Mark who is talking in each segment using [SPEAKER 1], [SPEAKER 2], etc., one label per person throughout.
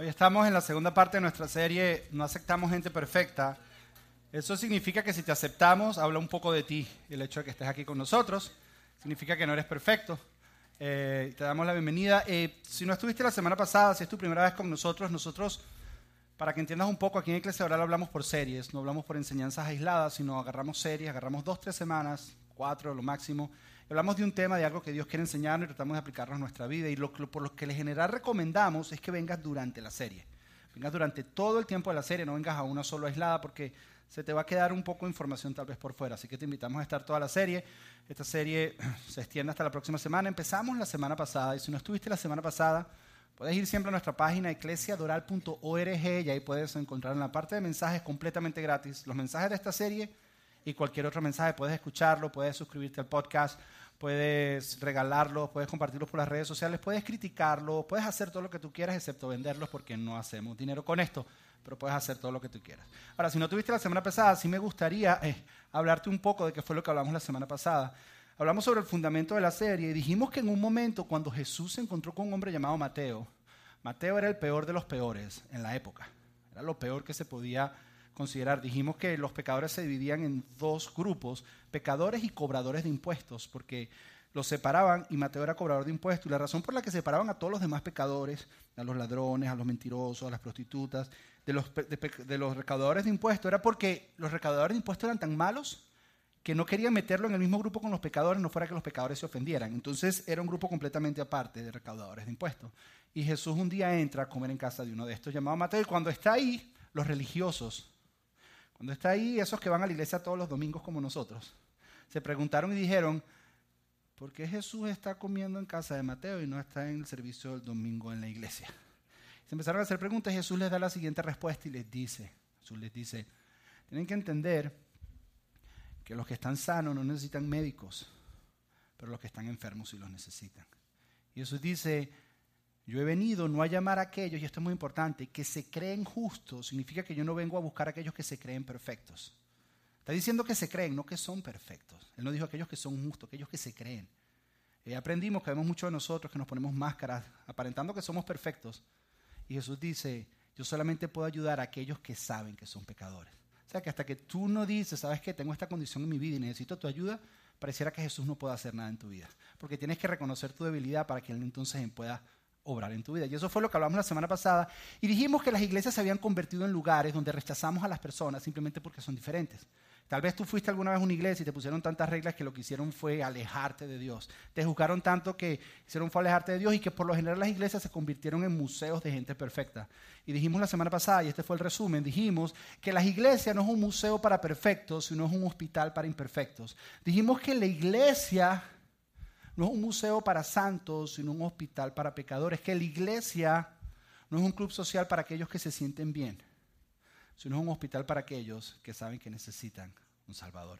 [SPEAKER 1] Hoy estamos en la segunda parte de nuestra serie No aceptamos gente perfecta. Eso significa que si te aceptamos, habla un poco de ti, el hecho de que estés aquí con nosotros. Significa que no eres perfecto. Eh, te damos la bienvenida. Eh, si no estuviste la semana pasada, si es tu primera vez con nosotros, nosotros, para que entiendas un poco, aquí en Iglesia Oral hablamos por series, no hablamos por enseñanzas aisladas, sino agarramos series, agarramos dos, tres semanas, cuatro lo máximo, hablamos de un tema, de algo que Dios quiere enseñarnos y tratamos de aplicarlo en nuestra vida. Y lo, por lo que en general recomendamos es que vengas durante la serie. Vengas durante todo el tiempo de la serie, no vengas a una solo aislada porque se te va a quedar un poco de información tal vez por fuera. Así que te invitamos a estar toda la serie. Esta serie se extiende hasta la próxima semana. Empezamos la semana pasada y si no estuviste la semana pasada, puedes ir siempre a nuestra página eclesiadoral.org y ahí puedes encontrar en la parte de mensajes completamente gratis los mensajes de esta serie y cualquier otro mensaje. Puedes escucharlo, puedes suscribirte al podcast, puedes regalarlos, puedes compartirlos por las redes sociales, puedes criticarlos, puedes hacer todo lo que tú quieras excepto venderlos porque no hacemos dinero con esto, pero puedes hacer todo lo que tú quieras. Ahora, si no tuviste la semana pasada, sí me gustaría eh, hablarte un poco de qué fue lo que hablamos la semana pasada. Hablamos sobre el fundamento de la serie y dijimos que en un momento cuando Jesús se encontró con un hombre llamado Mateo, Mateo era el peor de los peores en la época, era lo peor que se podía considerar. Dijimos que los pecadores se dividían en dos grupos, pecadores y cobradores de impuestos, porque los separaban y Mateo era cobrador de impuestos. Y la razón por la que separaban a todos los demás pecadores, a los ladrones, a los mentirosos, a las prostitutas, de los, de, los recaudadores de impuestos, era porque los recaudadores de impuestos eran tan malos que no querían meterlo en el mismo grupo con los pecadores, no fuera que los pecadores se ofendieran. Entonces era un grupo completamente aparte de recaudadores de impuestos. Y Jesús un día entra a comer en casa de uno de estos llamado Mateo y cuando está ahí, los religiosos cuando está ahí, esos que van a la iglesia todos los domingos como nosotros, se preguntaron y dijeron, ¿por qué Jesús está comiendo en casa de Mateo y no está en el servicio del domingo en la iglesia? Se empezaron a hacer preguntas y Jesús les da la siguiente respuesta y les dice, Jesús les dice, tienen que entender que los que están sanos no necesitan médicos, pero los que están enfermos sí los necesitan. Y Jesús dice, yo he venido no a llamar a aquellos, y esto es muy importante, que se creen justos. Significa que yo no vengo a buscar a aquellos que se creen perfectos. Está diciendo que se creen, no que son perfectos. Él no dijo aquellos que son justos, aquellos que se creen. Eh, aprendimos que vemos muchos de nosotros que nos ponemos máscaras aparentando que somos perfectos. Y Jesús dice, yo solamente puedo ayudar a aquellos que saben que son pecadores. O sea que hasta que tú no dices, sabes que tengo esta condición en mi vida y necesito tu ayuda, pareciera que Jesús no puede hacer nada en tu vida. Porque tienes que reconocer tu debilidad para que Él entonces pueda obrar en tu vida. Y eso fue lo que hablamos la semana pasada. Y dijimos que las iglesias se habían convertido en lugares donde rechazamos a las personas simplemente porque son diferentes. Tal vez tú fuiste alguna vez a una iglesia y te pusieron tantas reglas que lo que hicieron fue alejarte de Dios. Te juzgaron tanto que hicieron fue alejarte de Dios y que por lo general las iglesias se convirtieron en museos de gente perfecta. Y dijimos la semana pasada, y este fue el resumen, dijimos que las iglesias no es un museo para perfectos, sino es un hospital para imperfectos. Dijimos que la iglesia no es un museo para santos, sino un hospital para pecadores. Que la iglesia no es un club social para aquellos que se sienten bien, sino es un hospital para aquellos que saben que necesitan un Salvador.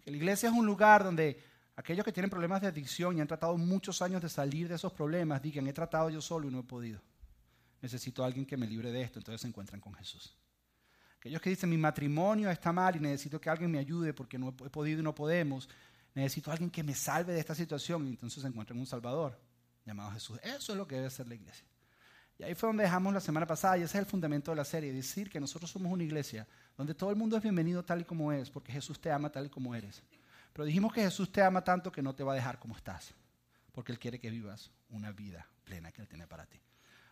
[SPEAKER 1] Que la iglesia es un lugar donde aquellos que tienen problemas de adicción y han tratado muchos años de salir de esos problemas, digan, he tratado yo solo y no he podido. Necesito a alguien que me libre de esto, entonces se encuentran con Jesús. Aquellos que dicen, mi matrimonio está mal y necesito que alguien me ayude porque no he podido y no podemos, necesito a alguien que me salve de esta situación. Y entonces se encuentra en un Salvador llamado Jesús. Eso es lo que debe ser la iglesia. Y ahí fue donde dejamos la semana pasada, y ese es el fundamento de la serie, decir que nosotros somos una iglesia donde todo el mundo es bienvenido tal y como es, porque Jesús te ama tal y como eres. Pero dijimos que Jesús te ama tanto que no te va a dejar como estás, porque Él quiere que vivas una vida plena que Él tiene para ti.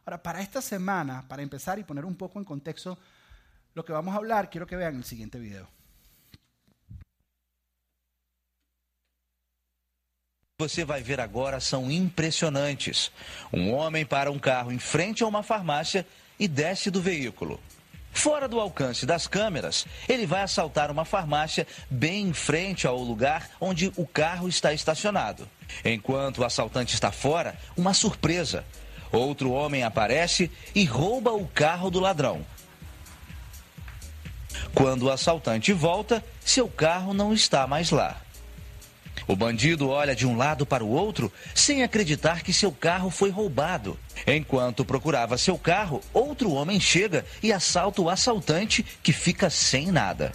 [SPEAKER 1] Ahora, para esta semana, para empezar y poner un poco en contexto lo que vamos a hablar, quiero que vean el siguiente video.
[SPEAKER 2] Você vai ver agora são impressionantes. Um homem para um carro em frente a uma farmácia e desce do veículo. Fora do alcance das câmeras, ele vai assaltar uma farmácia bem em frente ao lugar onde o carro está estacionado. Enquanto o assaltante está fora, uma surpresa. Outro homem aparece e rouba o carro do ladrão. Quando o assaltante volta, seu carro não está mais lá. O bandido olha de um lado para o outro sem acreditar que seu carro foi roubado. Enquanto procurava seu carro, outro homem chega e assalta o assaltante que fica sem nada.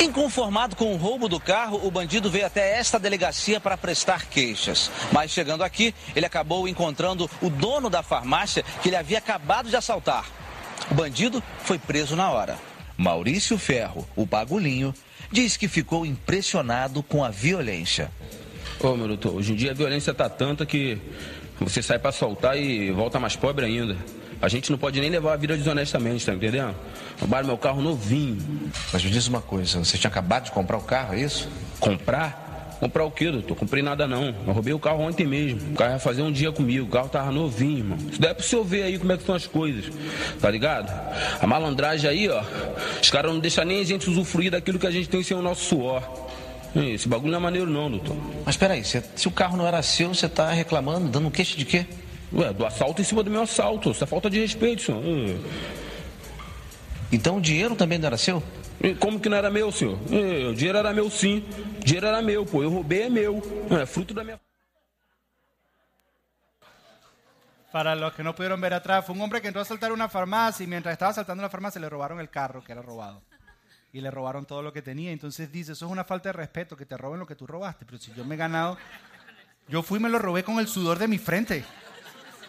[SPEAKER 2] Inconformado com o roubo do carro, o bandido veio até esta delegacia para prestar queixas. Mas chegando aqui, ele acabou encontrando o dono da farmácia que ele havia acabado de assaltar. O bandido foi preso na hora. Maurício Ferro, o bagulhinho, diz que ficou impressionado com a violência.
[SPEAKER 3] Ô, meu doutor, hoje em dia a violência tá tanta que você sai para assaltar e volta mais pobre ainda. A gente não pode nem levar a vida desonestamente, tá entendendo? Roubaram meu carro novinho.
[SPEAKER 2] Mas me diz uma coisa, você tinha acabado de comprar o carro, é isso?
[SPEAKER 3] Comprar? Comprar o quê, doutor? Comprei nada não. Eu roubei o carro ontem mesmo. O carro ia fazer um dia comigo. O carro tava novinho, irmão. Isso daí é pro senhor ver aí como é que são as coisas. Tá ligado? A malandragem aí, ó. Os caras não deixam nem a gente usufruir daquilo que a gente tem sem o nosso suor. Esse bagulho não é maneiro não, doutor.
[SPEAKER 2] Mas peraí, se, se o carro não era seu, você tá reclamando, dando queixa de quê?
[SPEAKER 3] Ué, do assalto em cima do meu assalto. Isso é falta de respeito, senhor.
[SPEAKER 2] Então o dinheiro também não era seu?
[SPEAKER 3] Como que não era meu, senhor? O dinheiro era meu sim. O dinheiro era meu, pô. Eu roubei, é meu. É fruto da minha.
[SPEAKER 1] Para los que no pudieron ver atrás, fue un hombre que entró a asaltar una farmacia y mientras estaba asaltando la farmacia le robaron el carro que era robado. Y le robaron todo lo que tenía. Entonces dice, eso es una falta de respeto, que te roben lo que tú robaste. Pero si yo me he ganado, yo fui y me lo robé con el sudor de mi frente.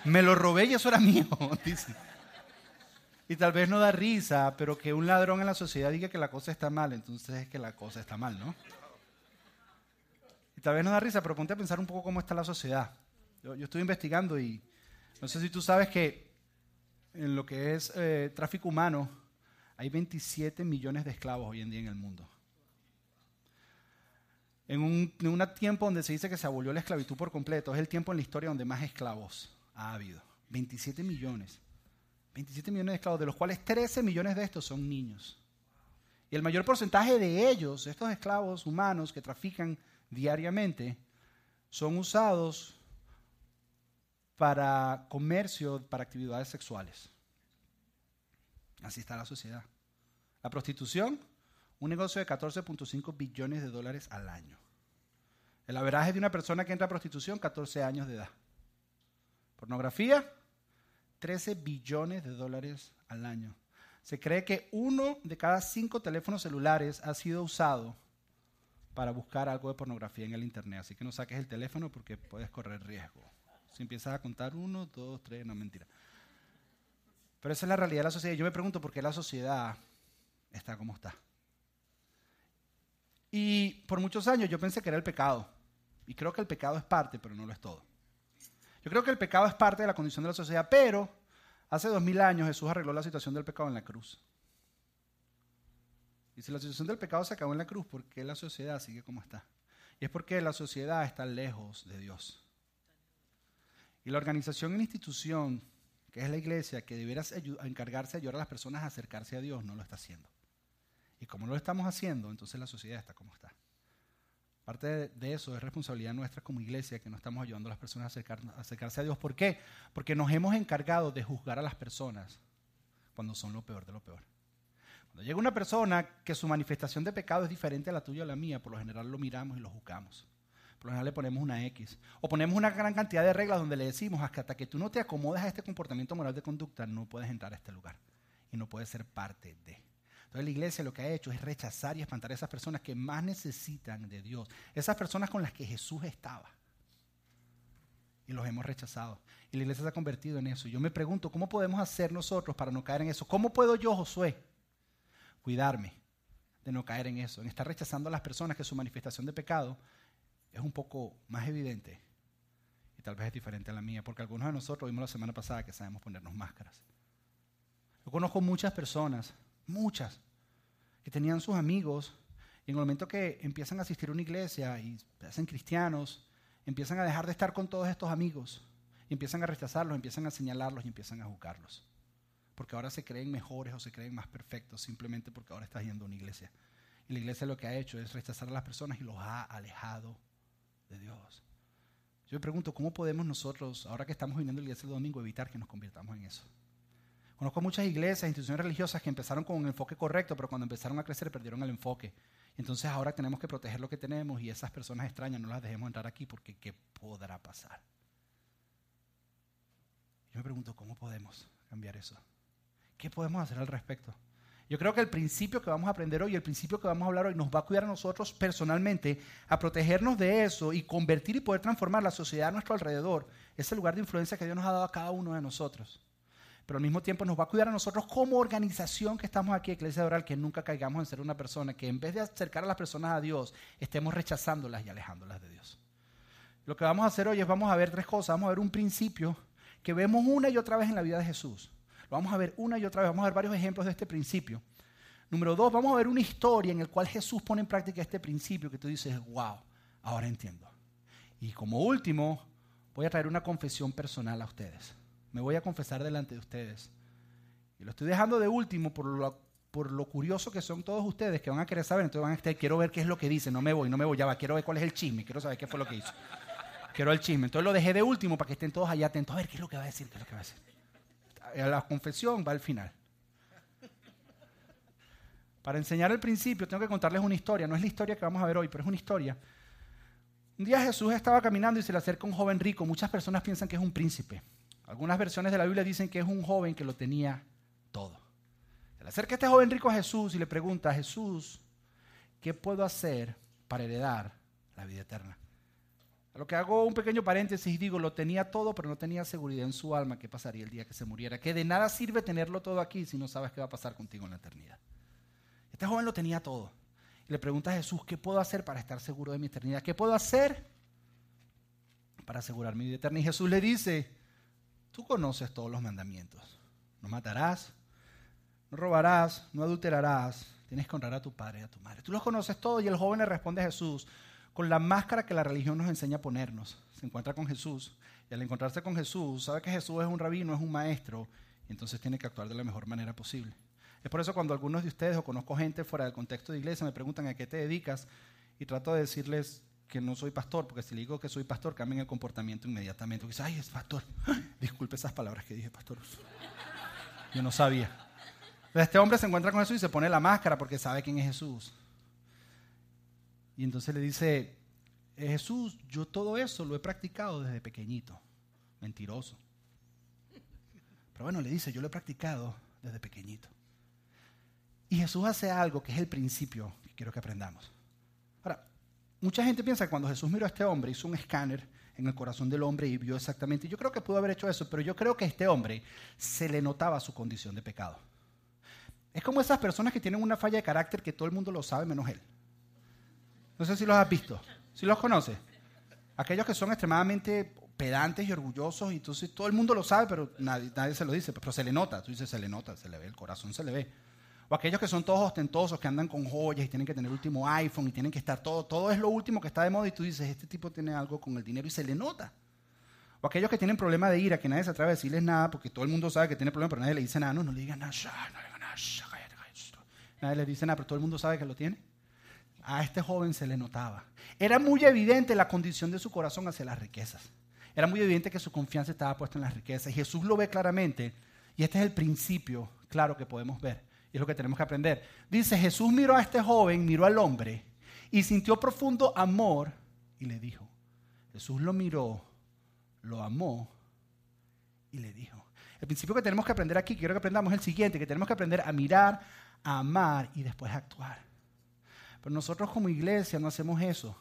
[SPEAKER 1] Me lo robé y eso era mío, dice. Y tal vez no da risa, pero que un ladrón en la sociedad diga que la cosa está mal, entonces es que la cosa está mal, ¿no? Y tal vez no da risa, pero ponte a pensar un poco cómo está la sociedad. Yo, yo estuve investigando y no sé si tú sabes que en lo que es eh, tráfico humano hay 27 millones de esclavos hoy en día en el mundo. En un, en un tiempo donde se dice que se abolió la esclavitud por completo, es el tiempo en la historia donde más esclavos ha habido. 27 millones. 27 millones de esclavos, de los cuales 13 millones de estos son niños. Y el mayor porcentaje de ellos, estos esclavos humanos que trafican diariamente, son usados para comercio, para actividades sexuales. Así está la sociedad. La prostitución, un negocio de 14.5 billones de dólares al año. El averaje de una persona que entra a prostitución, 14 años de edad. Pornografía, 13 billones de dólares al año. Se cree que uno de cada cinco teléfonos celulares ha sido usado para buscar algo de pornografía en el Internet. Así que no saques el teléfono porque puedes correr riesgo. Si empiezas a contar uno, dos, tres, no mentira. Pero esa es la realidad de la sociedad. Yo me pregunto por qué la sociedad está como está. Y por muchos años yo pensé que era el pecado. Y creo que el pecado es parte, pero no lo es todo. Yo creo que el pecado es parte de la condición de la sociedad, pero hace dos mil años Jesús arregló la situación del pecado en la cruz. Y si la situación del pecado se acabó en la cruz, ¿por qué la sociedad sigue como está? Y es porque la sociedad está lejos de Dios. Y la organización y la institución, que es la iglesia, que debiera encargarse de ayudar a las personas a acercarse a Dios, no lo está haciendo. Y como no lo estamos haciendo, entonces la sociedad está como está. Parte de eso es responsabilidad nuestra como iglesia que no estamos ayudando a las personas a, acercar, a, acercarse a Dios. ¿Por qué? Porque nos hemos encargado de juzgar a las personas cuando son lo peor de lo peor. Cuando llega una persona que su manifestación de pecado es diferente a la tuya o a la mía, por lo general lo miramos y lo juzgamos. Por lo general le ponemos una X. O ponemos una gran cantidad de reglas donde le decimos hasta que tú no te acomodes a este comportamiento moral de conducta, no puedes entrar a este lugar. Y no puedes ser parte de. Entonces la iglesia lo que ha hecho es rechazar y espantar a esas personas que más necesitan de Dios. Esas personas con las que Jesús estaba. Y los hemos rechazado. Y la iglesia se ha convertido en eso. Yo me pregunto, ¿cómo podemos hacer nosotros para no caer en eso? ¿Cómo puedo yo, Josué, cuidarme de no caer en eso? En estar rechazando a las personas que su manifestación de pecado es un poco más evidente. Y tal vez es diferente a la mía. Porque algunos de nosotros vimos la semana pasada que sabemos ponernos máscaras. Yo conozco muchas personas muchas, que tenían sus amigos, y en el momento que empiezan a asistir a una iglesia y se hacen cristianos, empiezan a dejar de estar con todos estos amigos, y empiezan a rechazarlos, empiezan a señalarlos y empiezan a juzgarlos. Porque ahora se creen mejores o se creen más perfectos simplemente porque ahora estás yendo a una iglesia. Y la iglesia lo que ha hecho es rechazar a las personas y los ha alejado de Dios. Yo me pregunto, ¿cómo podemos nosotros, ahora que estamos viniendo a la iglesia el domingo, evitar que nos convirtamos en eso? Conozco muchas iglesias, instituciones religiosas que empezaron con un enfoque correcto, pero cuando empezaron a crecer perdieron el enfoque. Entonces ahora tenemos que proteger lo que tenemos y esas personas extrañas no las dejemos entrar aquí porque ¿qué podrá pasar? Yo me pregunto, ¿cómo podemos cambiar eso? ¿Qué podemos hacer al respecto? Yo creo que el principio que vamos a aprender hoy, el principio que vamos a hablar hoy, nos va a cuidar a nosotros personalmente, a protegernos de eso y convertir y poder transformar la sociedad a nuestro alrededor, ese lugar de influencia que Dios nos ha dado a cada uno de nosotros. Pero al mismo tiempo nos va a cuidar a nosotros como organización que estamos aquí, Iglesia Oral, que nunca caigamos en ser una persona que en vez de acercar a las personas a Dios, estemos rechazándolas y alejándolas de Dios. Lo que vamos a hacer hoy es vamos a ver tres cosas. Vamos a ver un principio que vemos una y otra vez en la vida de Jesús. Lo vamos a ver una y otra vez. Vamos a ver varios ejemplos de este principio. Número dos, vamos a ver una historia en la cual Jesús pone en práctica este principio que tú dices, wow, ahora entiendo. Y como último, voy a traer una confesión personal a ustedes. Me voy a confesar delante de ustedes. Y lo estoy dejando de último por lo, por lo curioso que son todos ustedes que van a querer saber. Entonces van a estar, quiero ver qué es lo que dice, no me voy, no me voy, ya va, quiero ver cuál es el chisme, quiero saber qué fue lo que hizo. Quiero el chisme. Entonces lo dejé de último para que estén todos allá atentos. A ver qué es lo que va a decir, qué es lo que va a decir. La confesión va al final. Para enseñar el principio tengo que contarles una historia. No es la historia que vamos a ver hoy, pero es una historia. Un día Jesús estaba caminando y se le acerca un joven rico. Muchas personas piensan que es un príncipe. Algunas versiones de la Biblia dicen que es un joven que lo tenía todo. Se le acerca este joven rico a Jesús y le pregunta, Jesús, ¿qué puedo hacer para heredar la vida eterna? A lo que hago un pequeño paréntesis digo, lo tenía todo, pero no tenía seguridad en su alma qué pasaría el día que se muriera. Que de nada sirve tenerlo todo aquí si no sabes qué va a pasar contigo en la eternidad. Este joven lo tenía todo. Y le pregunta a Jesús, ¿qué puedo hacer para estar seguro de mi eternidad? ¿Qué puedo hacer para asegurar mi vida eterna? Y Jesús le dice, tú conoces todos los mandamientos. No matarás, no robarás, no adulterarás, tienes que honrar a tu padre y a tu madre. Tú los conoces todos y el joven le responde a Jesús con la máscara que la religión nos enseña a ponernos. Se encuentra con Jesús y al encontrarse con Jesús sabe que Jesús es un rabino, es un maestro y entonces tiene que actuar de la mejor manera posible. Es por eso cuando algunos de ustedes o conozco gente fuera del contexto de iglesia me preguntan a qué te dedicas y trato de decirles que no soy pastor, porque si le digo que soy pastor, cambian el comportamiento inmediatamente. Dice, ay, es pastor. Disculpe esas palabras que dije, pastor. Yo no sabía. Este hombre se encuentra con Jesús y se pone la máscara porque sabe quién es Jesús. Y entonces le dice, eh, Jesús, yo todo eso lo he practicado desde pequeñito. Mentiroso. Pero bueno, le dice, yo lo he practicado desde pequeñito. Y Jesús hace algo que es el principio que quiero que aprendamos. Mucha gente piensa que cuando Jesús miró a este hombre, hizo un escáner en el corazón del hombre y vio exactamente. Yo creo que pudo haber hecho eso, pero yo creo que a este hombre se le notaba su condición de pecado. Es como esas personas que tienen una falla de carácter que todo el mundo lo sabe menos él. No sé si los has visto. ¿Si los conoces? Aquellos que son extremadamente pedantes y orgullosos, y entonces todo el mundo lo sabe, pero nadie, nadie se lo dice, pero se le nota. Tú dices, se le nota, se le ve, el corazón se le ve. O aquellos que son todos ostentosos, que andan con joyas y tienen que tener el último iPhone y tienen que estar todo, todo es lo último que está de moda y tú dices, este tipo tiene algo con el dinero y se le nota. O aquellos que tienen problema de ira, que nadie se atreve a decirles nada porque todo el mundo sabe que tiene problema, pero nadie le dice nada. No, no le digan nada, no le digan nada, nadie le dice nada, pero todo el mundo sabe que lo tiene. A este joven se le notaba. Era muy evidente la condición de su corazón hacia las riquezas. Era muy evidente que su confianza estaba puesta en las riquezas. Y Jesús lo ve claramente. Y este es el principio claro que podemos ver. Y es lo que tenemos que aprender. Dice, Jesús miró a este joven, miró al hombre y sintió profundo amor y le dijo. Jesús lo miró, lo amó y le dijo. El principio que tenemos que aprender aquí, quiero que aprendamos el siguiente, que tenemos que aprender a mirar, a amar y después a actuar. Pero nosotros como iglesia no hacemos eso.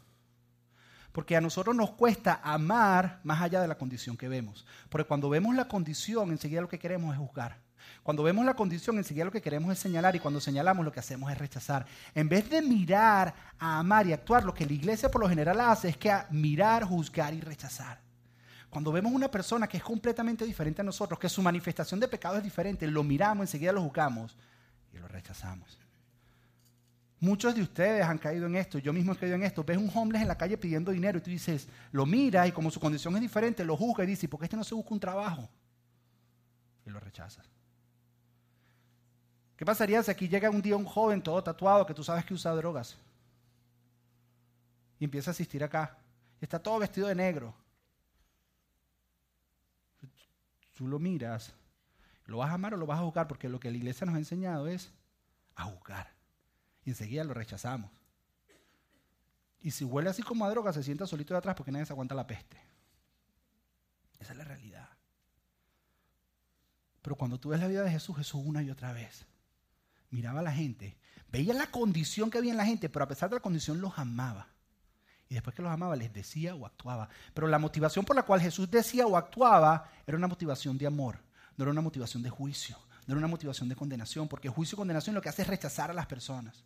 [SPEAKER 1] Porque a nosotros nos cuesta amar más allá de la condición que vemos. Porque cuando vemos la condición, enseguida lo que queremos es juzgar. Cuando vemos la condición, enseguida lo que queremos es señalar y cuando señalamos lo que hacemos es rechazar. En vez de mirar, a amar y actuar, lo que la iglesia por lo general hace es que mirar, juzgar y rechazar. Cuando vemos una persona que es completamente diferente a nosotros, que su manifestación de pecado es diferente, lo miramos, enseguida lo juzgamos y lo rechazamos. Muchos de ustedes han caído en esto, yo mismo he caído en esto. Ves un homeless en la calle pidiendo dinero y tú dices, lo miras y como su condición es diferente, lo juzga y dices, ¿por qué este no se busca un trabajo? Y lo rechazas. ¿Qué pasaría si aquí llega un día un joven todo tatuado que tú sabes que usa drogas? Y empieza a asistir acá. Y está todo vestido de negro. Tú lo miras. ¿Lo vas a amar o lo vas a juzgar? Porque lo que la iglesia nos ha enseñado es a juzgar. Y enseguida lo rechazamos. Y si huele así como a droga, se sienta solito de atrás porque nadie se aguanta la peste. Esa es la realidad. Pero cuando tú ves la vida de Jesús, Jesús una y otra vez miraba a la gente, veía la condición que había en la gente, pero a pesar de la condición los amaba. Y después que los amaba, les decía o actuaba. Pero la motivación por la cual Jesús decía o actuaba era una motivación de amor, no era una motivación de juicio, no era una motivación de condenación, porque juicio y condenación lo que hace es rechazar a las personas.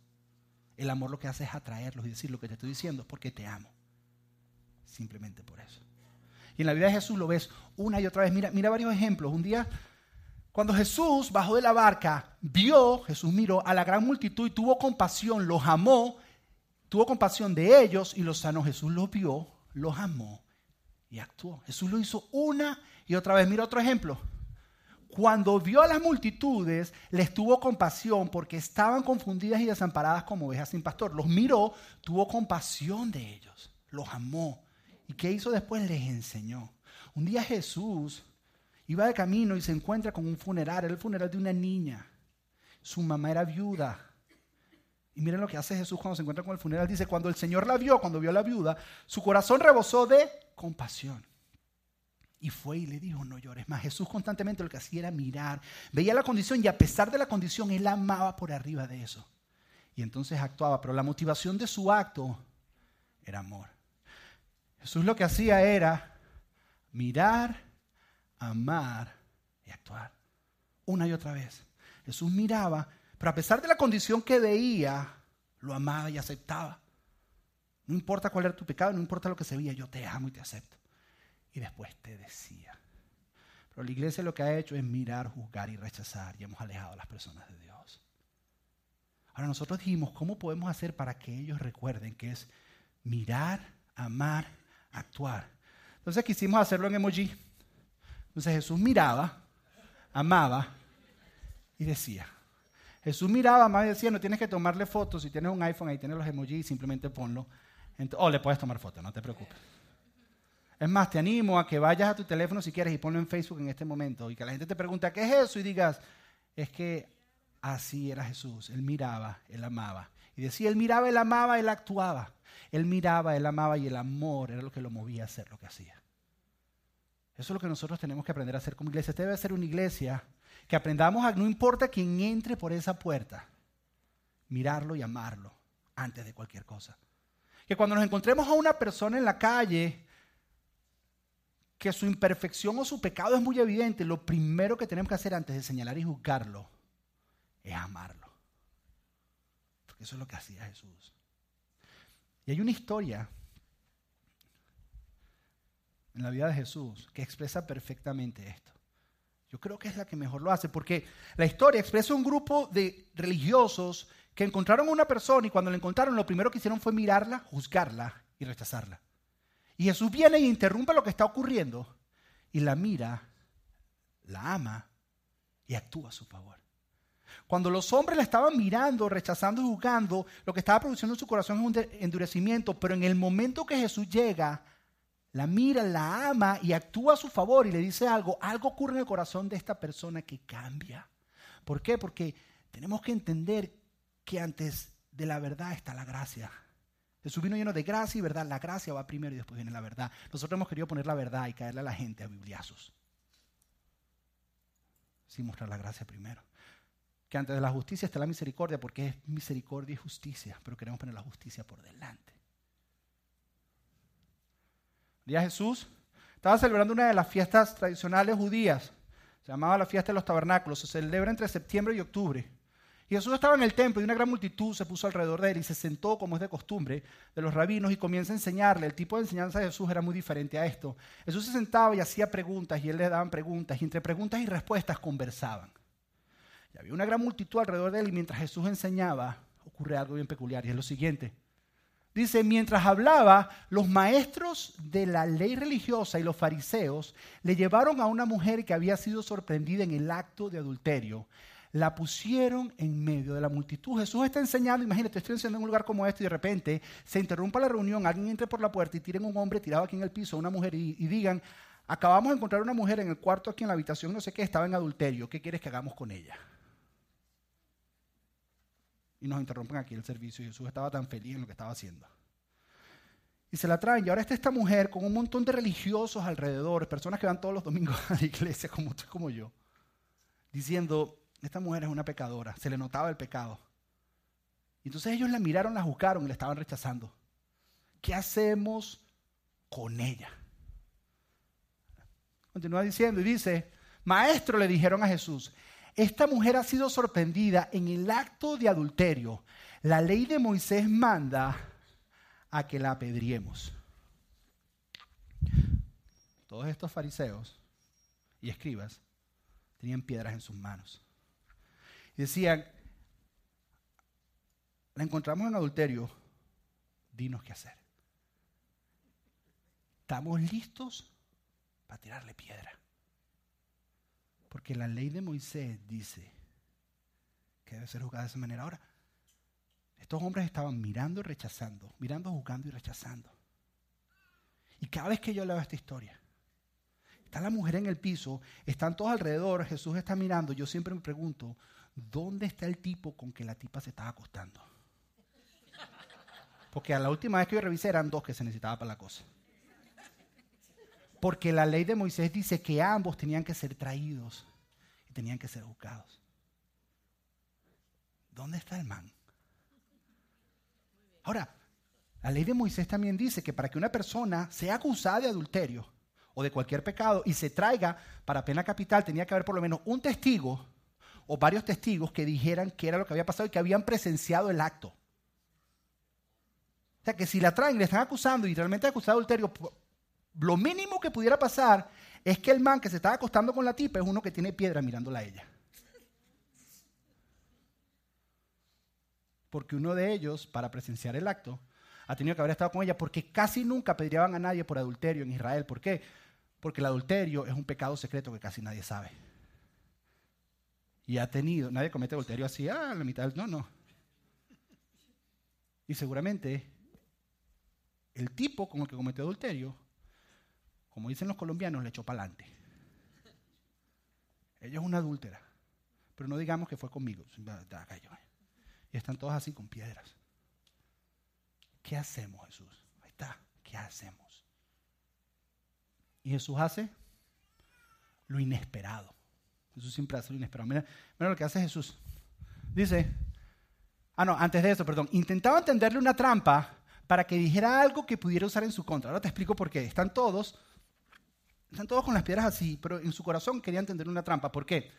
[SPEAKER 1] El amor lo que hace es atraerlos y decir lo que te estoy diciendo es porque te amo. Simplemente por eso. Y en la vida de Jesús lo ves una y otra vez. Mira, mira varios ejemplos. Un día, cuando Jesús bajó de la barca, vio, Jesús miró a la gran multitud y tuvo compasión, los amó tuvo compasión de ellos y los sanó. Jesús los vio, los amó y actuó. Jesús lo hizo una y otra vez. Mira otro ejemplo. Cuando vio a las multitudes, les tuvo compasión porque estaban confundidas y desamparadas como ovejas sin pastor. Los miró, tuvo compasión de ellos, los amó. ¿Y qué hizo después? Les enseñó. Un día Jesús iba de camino y se encuentra con un funeral, era el funeral de una niña. Su mamá era viuda, y miren lo que hace Jesús cuando se encuentra con el funeral. Dice, cuando el Señor la vio, cuando vio a la viuda, su corazón rebosó de compasión. Y fue y le dijo, no llores más. Jesús constantemente lo que hacía era mirar, veía la condición y a pesar de la condición, él amaba por arriba de eso. Y entonces actuaba, pero la motivación de su acto era amor. Jesús lo que hacía era mirar, amar y actuar. Una y otra vez. Jesús miraba pero a pesar de la condición que veía, lo amaba y aceptaba. No importa cuál era tu pecado, no importa lo que se veía, yo te amo y te acepto. Y después te decía. Pero la iglesia lo que ha hecho es mirar, juzgar y rechazar y hemos alejado a las personas de Dios. Ahora nosotros dijimos, ¿cómo podemos hacer para que ellos recuerden que es mirar, amar, actuar? Entonces quisimos hacerlo en emoji. Entonces Jesús miraba, amaba y decía. Jesús miraba más y decía, no tienes que tomarle fotos, si tienes un iPhone ahí tienes los emojis, simplemente ponlo. O le puedes tomar fotos, no te preocupes. Es más, te animo a que vayas a tu teléfono si quieres y ponlo en Facebook en este momento y que la gente te pregunte, ¿qué es eso? Y digas, es que así era Jesús. Él miraba, él amaba. Y decía, él miraba, él amaba, él actuaba. Él miraba, él amaba y el amor era lo que lo movía a hacer lo que hacía. Eso es lo que nosotros tenemos que aprender a hacer como iglesia. Este debe ser una iglesia que aprendamos a, no importa quién entre por esa puerta, mirarlo y amarlo antes de cualquier cosa. Que cuando nos encontremos a una persona en la calle que su imperfección o su pecado es muy evidente, lo primero que tenemos que hacer antes de señalar y juzgarlo es amarlo. Porque eso es lo que hacía Jesús. Y hay una historia en la vida de Jesús que expresa perfectamente esto. Yo creo que es la que mejor lo hace, porque la historia expresa un grupo de religiosos que encontraron a una persona y cuando la encontraron lo primero que hicieron fue mirarla, juzgarla y rechazarla. Y Jesús viene e interrumpe lo que está ocurriendo y la mira, la ama y actúa a su favor. Cuando los hombres la estaban mirando, rechazando y juzgando, lo que estaba produciendo en su corazón es un endurecimiento, pero en el momento que Jesús llega, la mira, la ama y actúa a su favor y le dice algo, algo ocurre en el corazón de esta persona que cambia. ¿Por qué? Porque tenemos que entender que antes de la verdad está la gracia. Jesús vino lleno de gracia y verdad. La gracia va primero y después viene la verdad. Nosotros hemos querido poner la verdad y caerle a la gente a bibliazos. Sin mostrar la gracia primero. Que antes de la justicia está la misericordia porque es misericordia y justicia, pero queremos poner la justicia por delante día Jesús estaba celebrando una de las fiestas tradicionales judías. Se llamaba la fiesta de los tabernáculos. Se celebra entre septiembre y octubre. Y Jesús estaba en el templo y una gran multitud se puso alrededor de él y se sentó, como es de costumbre, de los rabinos y comienza a enseñarle. El tipo de enseñanza de Jesús era muy diferente a esto. Jesús se sentaba y hacía preguntas y él le daban preguntas y entre preguntas y respuestas conversaban. Y había una gran multitud alrededor de él y mientras Jesús enseñaba ocurre algo bien peculiar y es lo siguiente. Dice, mientras hablaba, los maestros de la ley religiosa y los fariseos le llevaron a una mujer que había sido sorprendida en el acto de adulterio. La pusieron en medio de la multitud. Jesús está enseñando, imagínate, estoy enseñando en un lugar como este y de repente se interrumpa la reunión, alguien entre por la puerta y tiren un hombre tirado aquí en el piso, una mujer, y, y digan, acabamos de encontrar una mujer en el cuarto aquí en la habitación, no sé qué, estaba en adulterio, ¿qué quieres que hagamos con ella? Y nos interrumpen aquí el servicio. Jesús estaba tan feliz en lo que estaba haciendo. Y se la traen. Y ahora está esta mujer con un montón de religiosos alrededor, personas que van todos los domingos a la iglesia, como usted, como yo, diciendo, esta mujer es una pecadora, se le notaba el pecado. Y entonces ellos la miraron, la juzgaron y la estaban rechazando. ¿Qué hacemos con ella? Continúa diciendo y dice, maestro le dijeron a Jesús, esta mujer ha sido sorprendida en el acto de adulterio. La ley de Moisés manda a que la apedriemos. Todos estos fariseos y escribas tenían piedras en sus manos. Y decían, la encontramos en adulterio, dinos qué hacer. Estamos listos para tirarle piedra. Porque la ley de Moisés dice que debe ser juzgada de esa manera. Ahora, estos hombres estaban mirando y rechazando, mirando, juzgando y rechazando. Y cada vez que yo leo esta historia, está la mujer en el piso, están todos alrededor, Jesús está mirando, yo siempre me pregunto, ¿dónde está el tipo con que la tipa se estaba acostando? Porque a la última vez que yo revisé eran dos que se necesitaba para la cosa. Porque la ley de Moisés dice que ambos tenían que ser traídos y tenían que ser juzgados. ¿Dónde está el man? Ahora, la ley de Moisés también dice que para que una persona sea acusada de adulterio o de cualquier pecado y se traiga para pena capital, tenía que haber por lo menos un testigo o varios testigos que dijeran qué era lo que había pasado y que habían presenciado el acto. O sea, que si la traen le están acusando y realmente acusado de adulterio, lo mínimo que pudiera pasar es que el man que se estaba acostando con la tipa es uno que tiene piedra mirándola a ella. Porque uno de ellos, para presenciar el acto, ha tenido que haber estado con ella porque casi nunca pedirían a nadie por adulterio en Israel. ¿Por qué? Porque el adulterio es un pecado secreto que casi nadie sabe. Y ha tenido, nadie comete adulterio así, ah, la mitad, no, no. Y seguramente el tipo con el que cometió adulterio como dicen los colombianos, le echó para adelante. Ella es una adúltera, pero no digamos que fue conmigo. Y están todos así con piedras. ¿Qué hacemos, Jesús? Ahí está, ¿qué hacemos? Y Jesús hace lo inesperado. Jesús siempre hace lo inesperado. Mira, mira lo que hace Jesús. Dice, ah, no, antes de eso, perdón, intentaba tenderle una trampa para que dijera algo que pudiera usar en su contra. Ahora te explico por qué. Están todos están todos con las piedras así, pero en su corazón querían entender una trampa. ¿Por qué?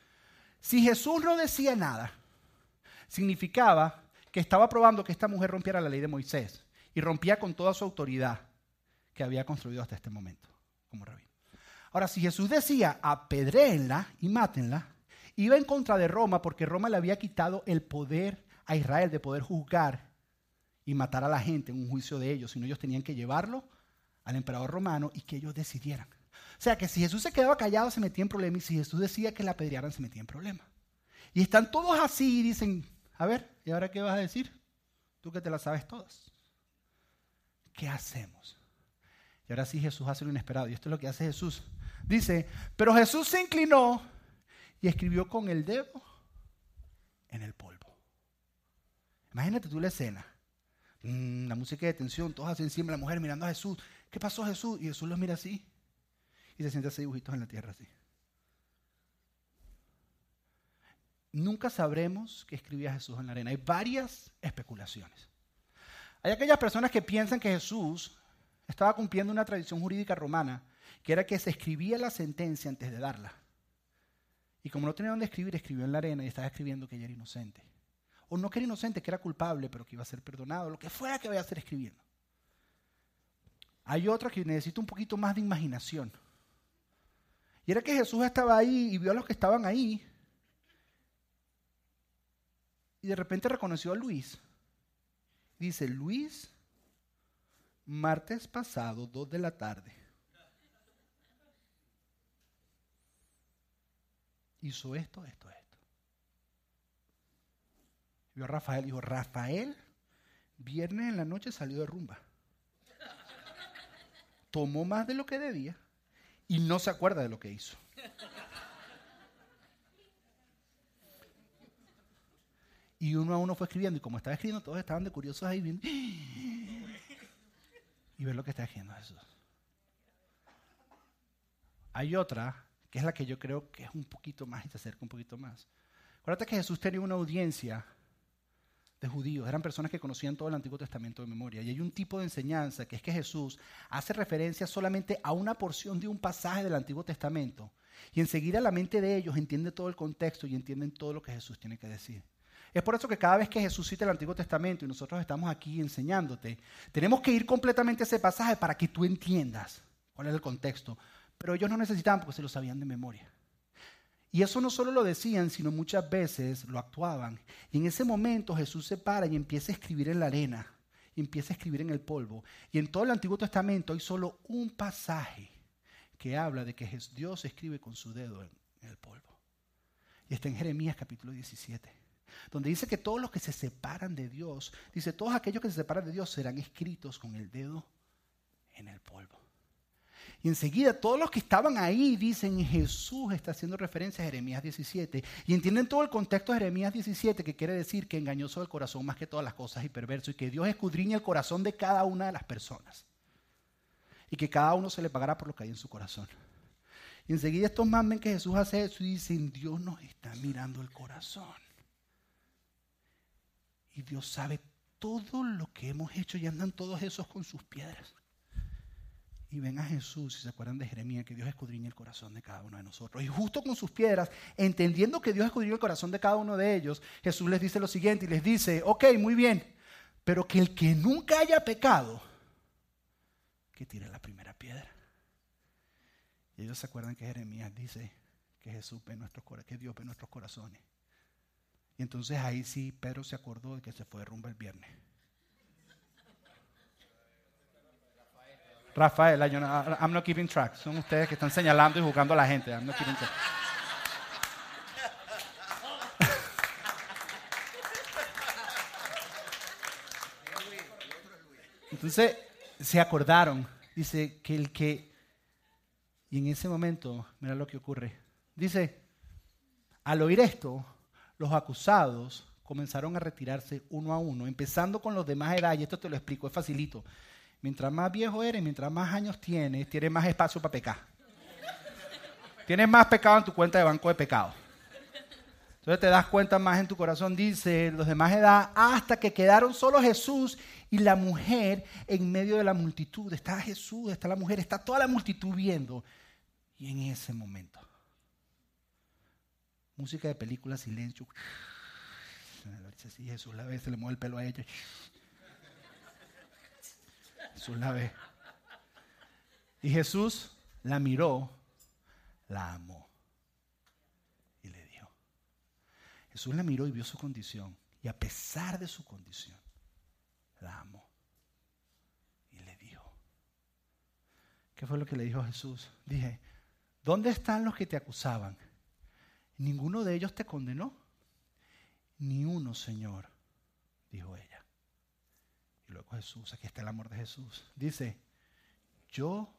[SPEAKER 1] Si Jesús no decía nada, significaba que estaba probando que esta mujer rompiera la ley de Moisés y rompía con toda su autoridad que había construido hasta este momento como rabino. Ahora, si Jesús decía apedréenla y mátenla, iba en contra de Roma porque Roma le había quitado el poder a Israel de poder juzgar y matar a la gente en un juicio de ellos, sino ellos tenían que llevarlo al emperador romano y que ellos decidieran. Sea que si Jesús se quedaba callado se metía en problema y si Jesús decía que la apedrearan se metía en problema. Y están todos así y dicen, a ver, ¿y ahora qué vas a decir? Tú que te la sabes todas. ¿Qué hacemos? Y ahora sí Jesús hace lo inesperado. Y esto es lo que hace Jesús. Dice, pero Jesús se inclinó y escribió con el dedo en el polvo. Imagínate tú la escena. Mm, la música de tensión, todos así encima, la mujer mirando a Jesús. ¿Qué pasó Jesús? Y Jesús los mira así y se siente hacer dibujitos en la tierra así. Nunca sabremos qué escribía Jesús en la arena. Hay varias especulaciones. Hay aquellas personas que piensan que Jesús estaba cumpliendo una tradición jurídica romana, que era que se escribía la sentencia antes de darla. Y como no tenía dónde escribir, escribió en la arena y estaba escribiendo que ella era inocente. O no que era inocente, que era culpable, pero que iba a ser perdonado, lo que fuera que vaya a estar escribiendo. Hay otra que necesita un poquito más de imaginación. Y era que Jesús estaba ahí y vio a los que estaban ahí. Y de repente reconoció a Luis. Dice, Luis, martes pasado, dos de la tarde. Hizo esto, esto, esto. Vio a Rafael y dijo, Rafael, viernes en la noche salió de rumba. Tomó más de lo que debía y no se acuerda de lo que hizo. Y uno a uno fue escribiendo, y como estaba escribiendo, todos estaban de curiosos ahí viendo. Y ver lo que está escribiendo Jesús. Hay otra, que es la que yo creo que es un poquito más y se acerca un poquito más. Acuérdate que Jesús tenía una audiencia de judíos, eran personas que conocían todo el Antiguo Testamento de memoria. Y hay un tipo de enseñanza que es que Jesús hace referencia solamente a una porción de un pasaje del Antiguo Testamento. Y enseguida la mente de ellos entiende todo el contexto y entienden todo lo que Jesús tiene que decir. Es por eso que cada vez que Jesús cita el Antiguo Testamento y nosotros estamos aquí enseñándote, tenemos que ir completamente a ese pasaje para que tú entiendas cuál es el contexto. Pero ellos no necesitaban porque se lo sabían de memoria. Y eso no solo lo decían, sino muchas veces lo actuaban. Y en ese momento Jesús se para y empieza a escribir en la arena, y empieza a escribir en el polvo. Y en todo el Antiguo Testamento hay solo un pasaje que habla de que Dios escribe con su dedo en, el polvo. Y está en Jeremías capítulo 17, donde dice que todos los que se separan de Dios, dice, todos aquellos que se separan de Dios serán escritos con el dedo en el polvo. Y enseguida todos los que estaban ahí dicen, Jesús está haciendo referencia a Jeremías 17. Y entienden todo el contexto de Jeremías 17, que quiere decir que engañoso el corazón más que todas las cosas y perverso, y que Dios escudriña el corazón de cada una de las personas. Y que cada uno se le pagará por lo que hay en su corazón. Y enseguida estos más ven que Jesús hace eso y dicen, Dios nos está mirando el corazón. Y Dios sabe todo lo que hemos hecho y andan todos esos con sus piedras y ven a Jesús y se acuerdan de Jeremías, que Dios escudriña el corazón de cada uno de nosotros. Y justo con sus piedras, entendiendo que Dios escudriña el corazón de cada uno de ellos, Jesús les dice lo siguiente y les dice, ok, muy bien, pero que el que nunca haya pecado, que tire la primera piedra. Y ellos se acuerdan que Jeremías dice que Jesús ve nuestros que Dios ve nuestros corazones. Y entonces ahí sí Pedro se acordó de que se fue de rumba el viernes. Rafael, I'm not keeping track. Son ustedes que están señalando y jugando a la gente. I'm not keeping track. Entonces se acordaron, dice que el que, y en ese momento, mira lo que ocurre, dice, al oír esto, los acusados comenzaron a retirarse uno a uno, empezando con los de más edad, y esto te lo explico, es facilito. Mientras más viejo eres, mientras más años tienes, tienes más espacio para pecar. Tienes más pecado en tu cuenta de banco de pecado. Entonces te das cuenta más en tu corazón, dice los de más edad, hasta que quedaron solo Jesús y la mujer en medio de la multitud. Está Jesús, está la mujer, está toda la multitud viendo. Y en ese momento, música de película, silencio. Jesús la ve, se le mueve el pelo a ella. Jesús la ve. Y Jesús la miró, la amó y le dio. Jesús la miró y vio su condición. Y a pesar de su condición, la amó y le dio. ¿Qué fue lo que le dijo Jesús? Dije, ¿dónde están los que te acusaban? ¿Ninguno de ellos te condenó? Ni uno, Señor, dijo ella. Y luego Jesús, aquí está el amor de Jesús. Dice, yo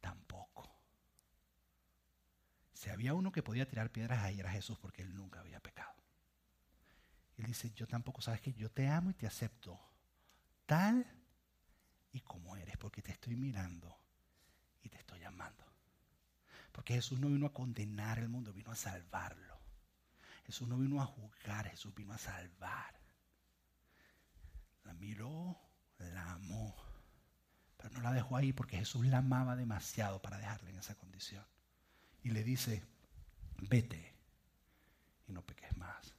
[SPEAKER 1] tampoco. Si había uno que podía tirar piedras ahí era Jesús porque él nunca había pecado. Él dice, yo tampoco, sabes que yo te amo y te acepto tal y como eres, porque te estoy mirando y te estoy amando. Porque Jesús no vino a condenar el mundo, vino a salvarlo. Jesús no vino a juzgar, Jesús vino a salvar. La miró, la amó, pero no la dejó ahí porque Jesús la amaba demasiado para dejarla en esa condición. Y le dice, vete y no peques más.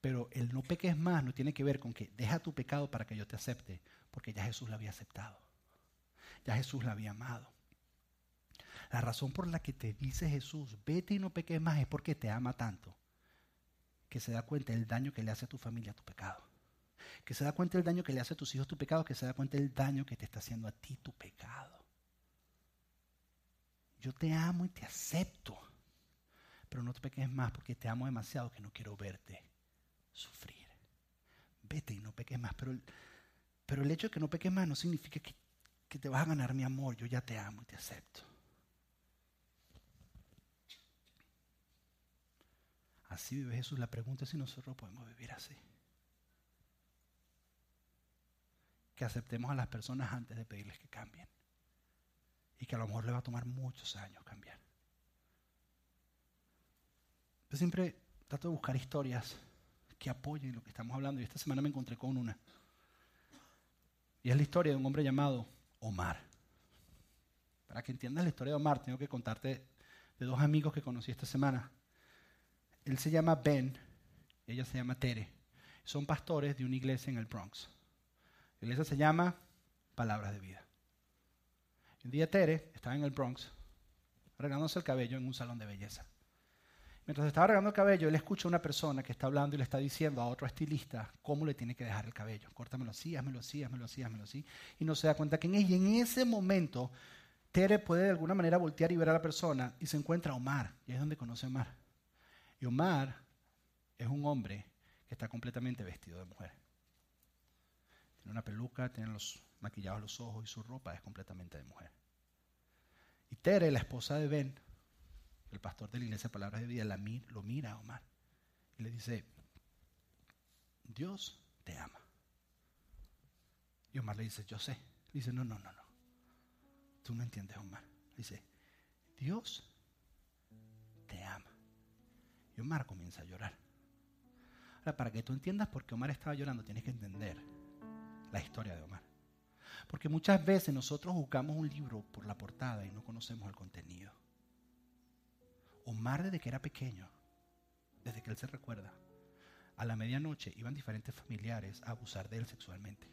[SPEAKER 1] Pero el no peques más no tiene que ver con que deja tu pecado para que yo te acepte, porque ya Jesús la había aceptado. Ya Jesús la había amado. La razón por la que te dice Jesús, vete y no peques más, es porque te ama tanto que se da cuenta del daño que le hace a tu familia tu pecado. Que se da cuenta del daño que le hace a tus hijos tu pecado, que se da cuenta del daño que te está haciendo a ti tu pecado. Yo te amo y te acepto, pero no te peques más porque te amo demasiado que no quiero verte sufrir. Vete y no peques más, pero, pero el hecho de que no peques más no significa que, que te vas a ganar mi amor. Yo ya te amo y te acepto. Así vive Jesús. La pregunta es si nosotros podemos vivir así. Que aceptemos a las personas antes de pedirles que cambien. Y que a lo mejor le va a tomar muchos años cambiar. Yo siempre trato de buscar historias que apoyen lo que estamos hablando y esta semana me encontré con una. Y es la historia de un hombre llamado Omar. Para que entiendas la historia de Omar, tengo que contarte de dos amigos que conocí esta semana. Él se llama Ben y ella se llama Tere. Son pastores de una iglesia en el Bronx. La iglesia se llama Palabras de Vida. Un día Tere estaba en el Bronx arreglándose el cabello en un salón de belleza. Mientras estaba arreglando el cabello, él escucha a una persona que está hablando y le está diciendo a otro estilista cómo le tiene que dejar el cabello. Córtamelo así, házmelo así, házmelo así, házmelo así. Y no se da cuenta que en, ella, en ese momento Tere puede de alguna manera voltear y ver a la persona y se encuentra a Omar. Y es donde conoce a Omar. Y Omar es un hombre que está completamente vestido de mujer. Tiene una peluca, tiene los maquillados los ojos y su ropa es completamente de mujer. Y Tere, la esposa de Ben, el pastor de la iglesia Palabras de Vida, lo mira a Omar y le dice, Dios te ama. Y Omar le dice, yo sé. Le dice, no, no, no, no. Tú no entiendes, Omar. Le dice, Dios te ama. Y Omar comienza a llorar. Ahora, para que tú entiendas por qué Omar estaba llorando, tienes que entender la historia de Omar. Porque muchas veces nosotros buscamos un libro por la portada y no conocemos el contenido. Omar desde que era pequeño, desde que él se recuerda, a la medianoche iban diferentes familiares a abusar de él sexualmente.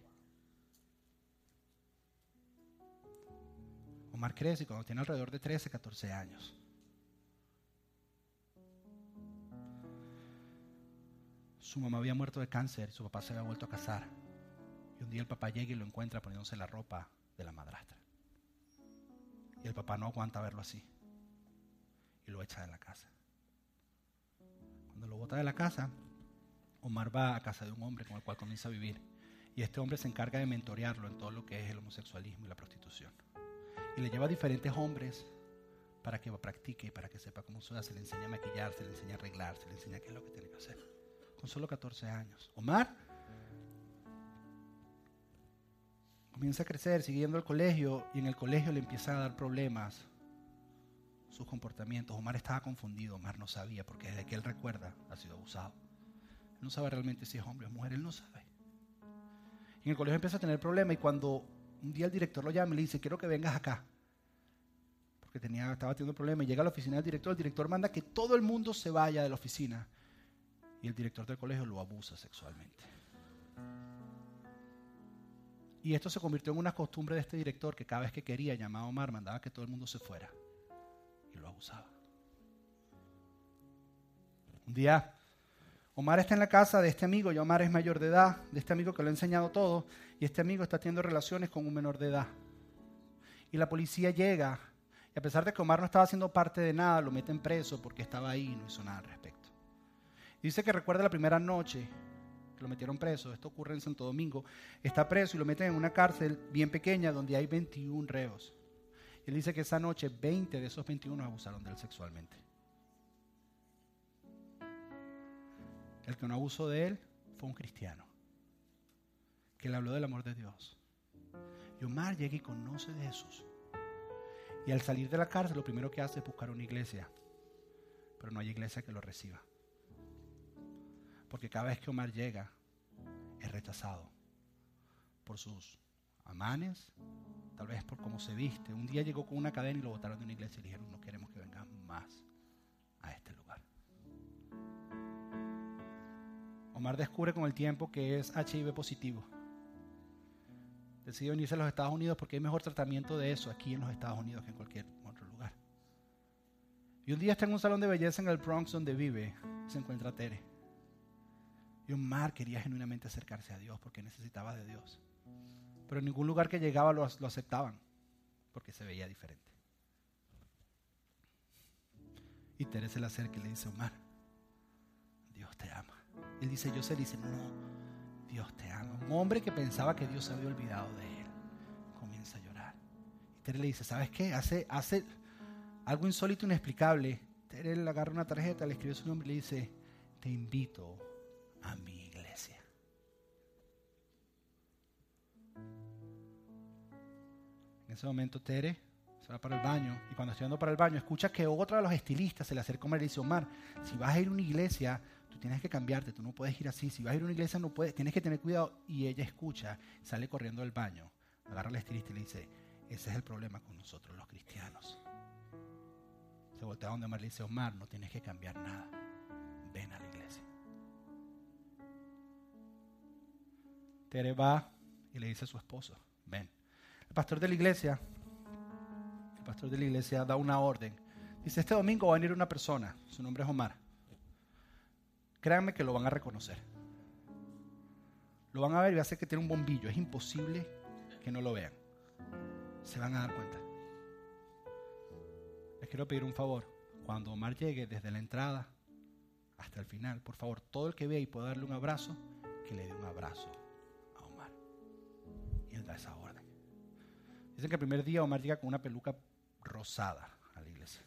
[SPEAKER 1] Omar crece cuando tiene alrededor de 13, 14 años. Su mamá había muerto de cáncer y su papá se había vuelto a casar. Y un día el papá llega y lo encuentra poniéndose la ropa de la madrastra. Y el papá no aguanta verlo así. Y lo echa de la casa. Cuando lo bota de la casa, Omar va a casa de un hombre con el cual comienza a vivir. Y este hombre se encarga de mentorearlo en todo lo que es el homosexualismo y la prostitución. Y le lleva a diferentes hombres para que practique y para que sepa cómo se hace. Le enseña a maquillarse, le enseña a arreglarse, le enseña qué es lo que tiene que hacer. Con solo 14 años. Omar comienza a crecer, siguiendo el colegio, y en el colegio le empiezan a dar problemas sus comportamientos. Omar estaba confundido, Omar no sabía, porque desde que él recuerda ha sido abusado. No sabe realmente si es hombre o mujer, él no sabe. En el colegio empieza a tener problemas y cuando un día el director lo llama y le dice, quiero que vengas acá, porque tenía, estaba teniendo problemas, y llega a la oficina del director, el director manda que todo el mundo se vaya de la oficina y el director del colegio lo abusa sexualmente. Y esto se convirtió en una costumbre de este director que cada vez que quería llamaba a Omar mandaba que todo el mundo se fuera. Y lo abusaba. Un día Omar está en la casa de este amigo y Omar es mayor de edad, de este amigo que lo ha enseñado todo, y este amigo está teniendo relaciones con un menor de edad. Y la policía llega, y a pesar de que Omar no estaba haciendo parte de nada, lo meten preso porque estaba ahí y no hizo nada. Dice que recuerda la primera noche lo metieron preso, esto ocurre en Santo Domingo, está preso y lo meten en una cárcel bien pequeña donde hay 21 reos. él dice que esa noche 20 de esos 21 abusaron de él sexualmente. El que no abusó de él fue un cristiano, que le habló del amor de Dios. Y Omar llega y conoce de Jesús. Y al salir de la cárcel lo primero que hace es buscar una iglesia, pero no hay iglesia que lo reciba. Porque cada vez que Omar llega, es rechazado por sus amanes, tal vez por cómo se viste. Un día llegó con una cadena y lo botaron de una iglesia y dijeron, no queremos que vengan más a este lugar. Omar descubre con el tiempo que es HIV positivo. Decide venirse a los Estados Unidos porque hay mejor tratamiento de eso aquí en los Estados Unidos que en cualquier otro lugar. Y un día está en un salón de belleza en el Bronx donde vive y se encuentra Tere. Y Omar quería genuinamente acercarse a Dios porque necesitaba de Dios. Pero en ningún lugar que llegaba lo, aceptaban porque se veía diferente. Y Teresa se le acerca y le dice, Omar, Dios te ama. Él dice, yo sé, dice, no, Dios te ama. Un hombre que pensaba que Dios se había olvidado de él comienza a llorar. Y Tere le dice, ¿sabes qué? Hace, hace algo insólito, inexplicable. Tere le agarra una tarjeta, le escribe su nombre y le dice, te invito a mi iglesia. En ese momento Tere se va para el baño y cuando está yendo para el baño escucha que otra de los estilistas se le acerca y dice, Omar, si vas a ir a una iglesia, tú tienes que cambiarte, tú no puedes ir así, si vas a ir a una iglesia no puedes, tienes que tener cuidado. Y ella escucha, sale corriendo del baño, agarra al estilista y le dice, ese es el problema con nosotros los cristianos. Se voltea donde Omar le dice, Omar, no tienes que cambiar nada, Tere va y le dice a su esposo, ven. El pastor de la iglesia, el pastor de la iglesia da una orden. Dice, este domingo va a venir una persona, su nombre es Omar. Créanme que lo van a reconocer. Lo van a ver y va a ser que tiene un bombillo. Es imposible que no lo vean. Se van a dar cuenta. Les quiero pedir un favor. Cuando Omar llegue desde la entrada hasta el final, por favor, todo el que vea y pueda darle un abrazo, que le dé un abrazo da esa orden. Dicen que el primer día Omar llega con una peluca rosada a la iglesia.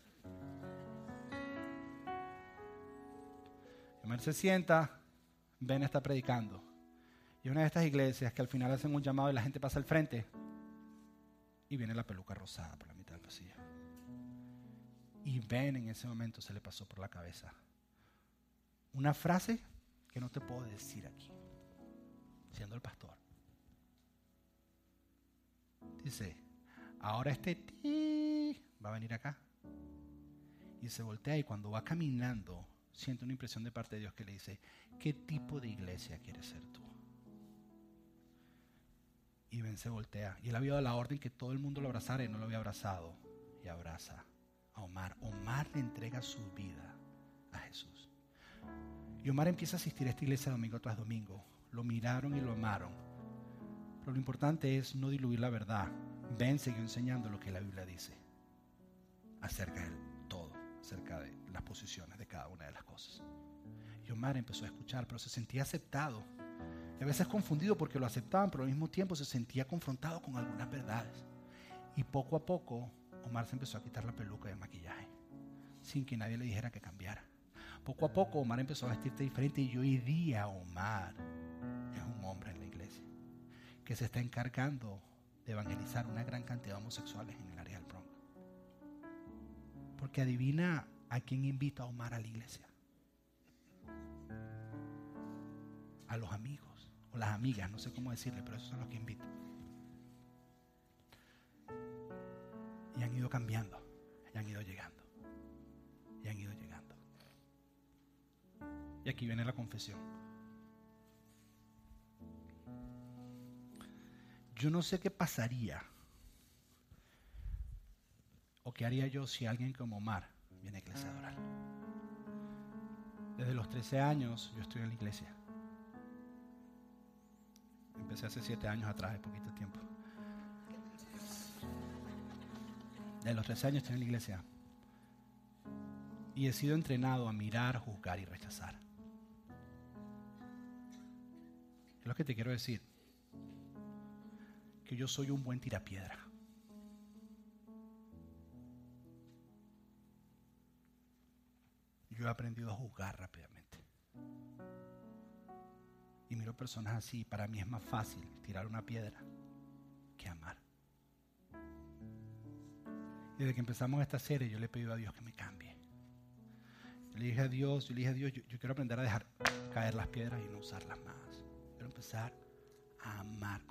[SPEAKER 1] Omar se sienta, Ben está predicando. Y una de estas iglesias que al final hacen un llamado y la gente pasa al frente y viene la peluca rosada por la mitad del pasillo. Y Ben en ese momento se le pasó por la cabeza una frase que no te puedo decir aquí, siendo el pastor. Dice, ahora este ti va a venir acá. Y se voltea y cuando va caminando siente una impresión de parte de Dios que le dice, ¿qué tipo de iglesia quieres ser tú? Y Ben se voltea. Y él había dado la orden que todo el mundo lo abrazara y no lo había abrazado. Y abraza a Omar. Omar le entrega su vida a Jesús. Y Omar empieza a asistir a esta iglesia domingo tras domingo. Lo miraron y lo amaron. Pero lo importante es no diluir la verdad. Ben siguió enseñando lo que la Biblia dice acerca del todo, acerca de las posiciones de cada una de las cosas. Y Omar empezó a escuchar, pero se sentía aceptado. A veces confundido porque lo aceptaban, pero al mismo tiempo se sentía confrontado con algunas verdades. Y poco a poco Omar se empezó a quitar la peluca y el maquillaje, sin que nadie le dijera que cambiara. Poco a poco Omar empezó a vestirse diferente y hoy día Omar que se está encargando de evangelizar una gran cantidad de homosexuales en el área del Bronx. Porque adivina a quién invita a Omar a la iglesia. A los amigos o las amigas, no sé cómo decirle, pero esos son los que invita. Y han ido cambiando, y han ido llegando, y han ido llegando. Y aquí viene la confesión. Yo no sé qué pasaría o qué haría yo si alguien como Omar viene a iglesia a adorar. Desde los 13 años yo estoy en la iglesia. Empecé hace 7 años atrás, de poquito tiempo. Desde los 13 años estoy en la iglesia. Y he sido entrenado a mirar, juzgar y rechazar. Es lo que te quiero decir. Que yo soy un buen tirapiedra. Yo he aprendido a juzgar rápidamente. Y miro personas así. Para mí es más fácil tirar una piedra que amar. Desde que empezamos esta serie yo le he pedido a Dios que me cambie. Yo le dije a Dios, yo le dije a Dios, yo, yo quiero aprender a dejar caer las piedras y no usarlas más. Quiero empezar a amar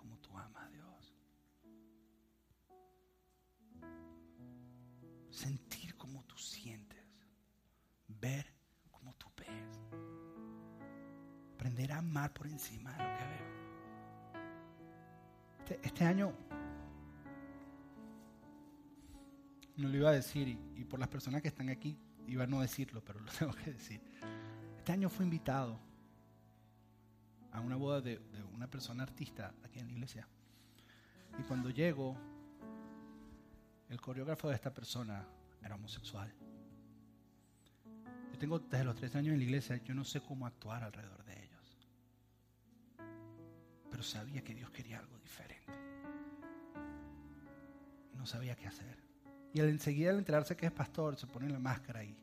[SPEAKER 1] por encima de lo que veo. Este, este año no lo iba a decir y, y por las personas que están aquí iba a no decirlo, pero lo tengo que decir. Este año fui invitado a una boda de, de, una persona artista aquí en la iglesia. Y cuando llego, el coreógrafo de esta persona era homosexual. Yo tengo desde los tres años en la iglesia, yo no sé cómo actuar alrededor de ellos. Sabía que Dios quería algo diferente. No sabía qué hacer. Y al enseguida al enterarse que es pastor, se pone la máscara ahí.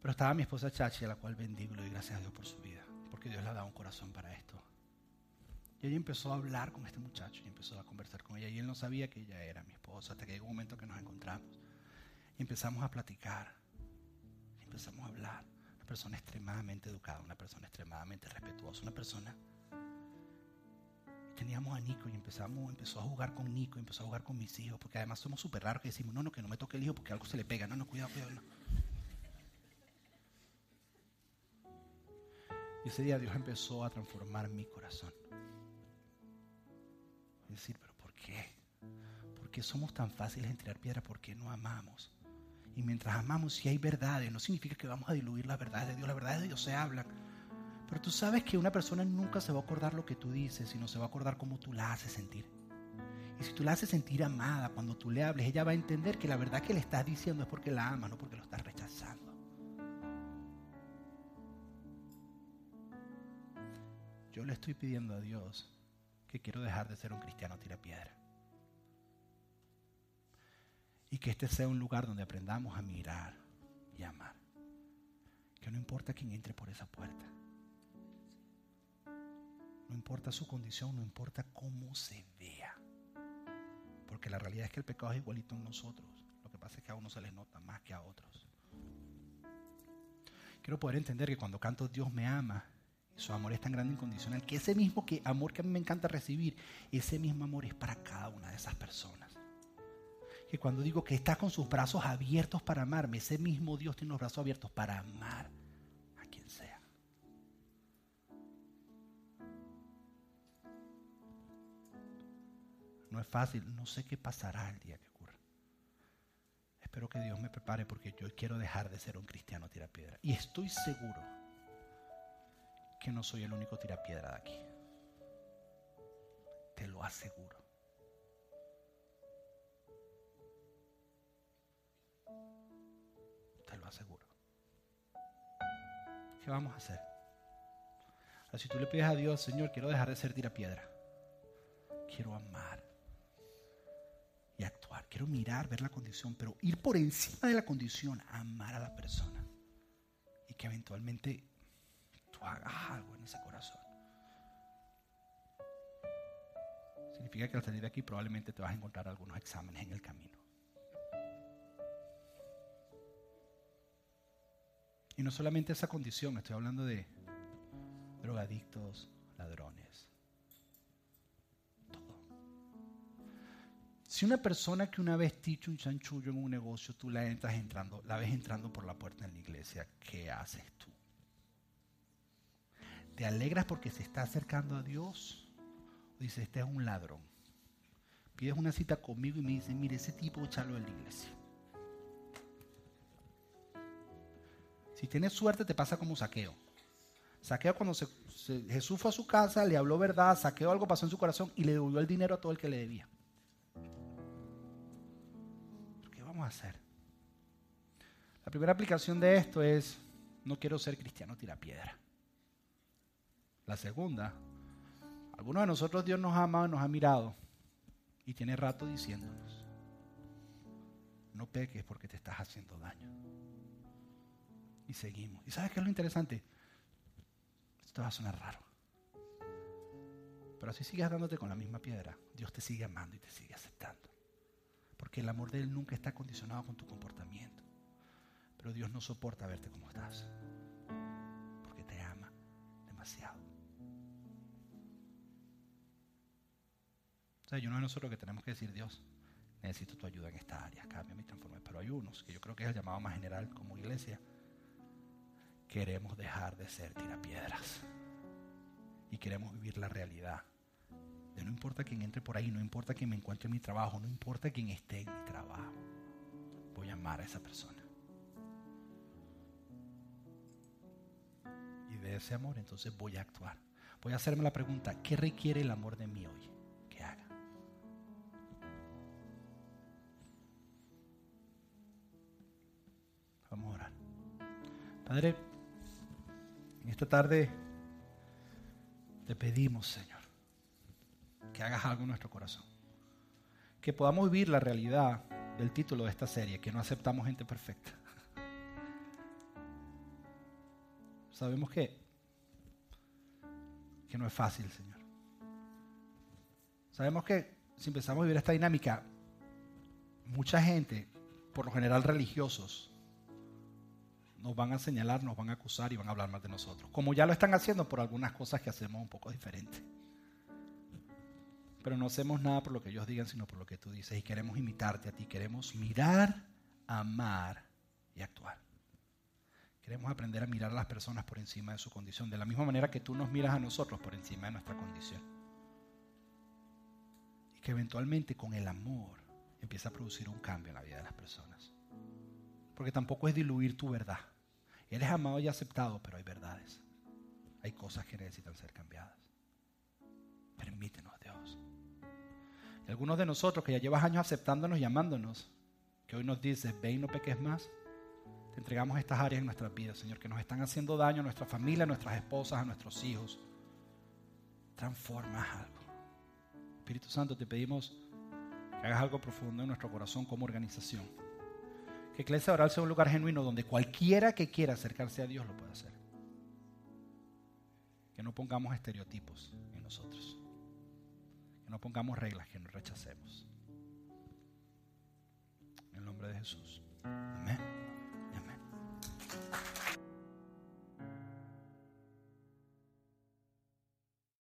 [SPEAKER 1] Pero estaba mi esposa Chachi, a la cual bendigo y gracias a Dios por su vida, porque Dios le ha dado un corazón para esto. Y ella empezó a hablar con este muchacho y empezó a conversar con ella. Y él no sabía que ella era mi esposa. esposa, hasta que llegó un momento que nos encontramos. Y empezamos a platicar, empezamos a hablar. Una persona extremadamente educada, una persona extremadamente respetuosa, una persona... Teníamos a Nico y empezamos, empezó a jugar con Nico, empezó a jugar con mis hijos, porque además somos súper raros que decimos, no, no, que no me toque el hijo porque algo se le pega, no, no, cuidado, cuidado. Y ese día Dios empezó a transformar mi corazón. Decir, pero ¿por qué? ¿Por qué somos tan fáciles en tirar piedra? ¿Por qué no amamos? Y mientras amamos, si hay verdades, no significa que vamos a diluir las verdades de Dios. Las verdades de Dios se hablan. Pero tú sabes que una persona nunca se va a acordar lo que tú dices, sino se va a acordar cómo tú la haces sentir. Y si tú la haces sentir amada, cuando tú le hables, ella va a entender que la verdad que le estás diciendo es porque la ama, no porque lo estás rechazando. Yo le estoy pidiendo a Dios que quiero dejar de ser un cristiano tira piedra. Y que este sea un lugar donde aprendamos a mirar y amar. Que no importa quién entre por esa puerta. No importa su condición, no importa cómo se vea. Porque la realidad es que el pecado es igualito en nosotros. Lo que pasa es que a uno se les nota más que a otros. Quiero poder entender que cuando canto Dios me ama, su amor es tan grande e incondicional que ese mismo que amor que a mí me encanta recibir, ese mismo amor es para cada una de esas personas. Que cuando digo que está con sus brazos abiertos para amarme, ese mismo Dios tiene los brazos abiertos para amar No es fácil, no sé qué pasará el día que ocurra. Espero que Dios me prepare porque yo quiero dejar de ser un cristiano tira piedra. Y estoy seguro que no soy el único tirapiedra de aquí. Te lo aseguro. Te lo aseguro. ¿Qué vamos a hacer? si tú le pides a Dios, Señor, quiero dejar de ser tirapiedra. Quiero amar. Quiero mirar, ver la condición, pero ir por encima de la condición, amar a la persona. Y que eventualmente hagas algo en ese corazón. Significa que al salir de aquí probablemente te vas a encontrar algunos exámenes en el camino. Y no solamente esa condición, estoy hablando de drogadictos, ladrones, Si una persona que una vez dicho un chanchullo en un negocio, tú la entras entrando, la ves entrando por la puerta en la iglesia, ¿qué haces tú? ¿Te alegras porque se está acercando a Dios? O dices, este es un ladrón. Pides una cita conmigo y me dices, mire, ese tipo echarlo en la iglesia. Si tienes suerte te pasa como saqueo. Saqueo cuando Jesús fue a su casa, le habló verdad, saqueo algo pasó en su corazón y le devolvió el dinero a todo el que le debía. ¿Qué vamos a hacer? La primera aplicación de esto es, no quiero ser cristiano tira piedra. La segunda, algunos de nosotros Dios nos ha amado nos ha mirado y tiene rato diciéndonos, no peques porque te estás haciendo daño. Y seguimos. ¿Y sabes qué es lo interesante? Esto va a sonar raro. Pero si sigues dándote con la misma piedra, Dios te sigue amando y te sigue aceptando. Porque el amor de Él nunca está condicionado con tu comportamiento. Pero Dios no soporta verte como estás. Porque te ama demasiado. O sea, hay uno de nosotros que tenemos que decir, Dios, necesito tu ayuda en esta área, cambia mi transforma. Pero hay unos, que yo creo que es el llamado más general como iglesia, queremos dejar de ser tirapiedras. Y queremos vivir la realidad. No importa quién entre por ahí, no importa quién me encuentre en mi trabajo, no importa quién esté en mi trabajo. Voy a amar a esa persona. Y de ese amor entonces voy a actuar. Voy a hacerme la pregunta, ¿qué requiere el amor de mí hoy? Padre, en esta tarde te pedimos, Señor, que hagas algo en nuestro corazón. Que podamos vivir la realidad del título de esta serie, que no aceptamos gente perfecta. Sabemos que, que no es fácil, Señor. Sabemos que si empezamos a vivir esta dinámica, mucha gente, por lo general religiosos, nos van a señalar, nos van a acusar y van a hablar mal de nosotros. Como ya lo están haciendo por algunas cosas que hacemos un poco diferentes. Pero no hacemos nada por lo que ellos digan, sino por lo que tú dices. Y queremos imitarte a ti. Queremos mirar, amar y actuar. Queremos aprender a mirar a las personas por encima de su condición, de la misma manera que tú nos miras a nosotros por encima de nuestra condición. Y que eventualmente con el amor empieza a producir un cambio en la vida de las personas. Porque tampoco es diluir tu verdad. Eres amado y aceptado, pero hay verdades. Hay cosas que necesitan ser cambiadas. Permítenos, algunos de nosotros que ya llevas años aceptándonos y amándonos, que hoy nos dices, ve y no peques más, te entregamos estas áreas en nuestras vidas, Señor, que nos están haciendo daño a nuestra familia, a nuestras esposas, a nuestros hijos. Transforma algo. Espíritu Santo, te pedimos que hagas algo profundo en nuestro corazón como organización. Que Iglesia Oral sea un lugar genuino donde cualquiera que quiera acercarse a Dios lo pueda hacer. Que no pongamos estereotipos en nosotros. Que no pongamos reglas que nos rechacemos. En el nombre de Jesús. Amén. Amén.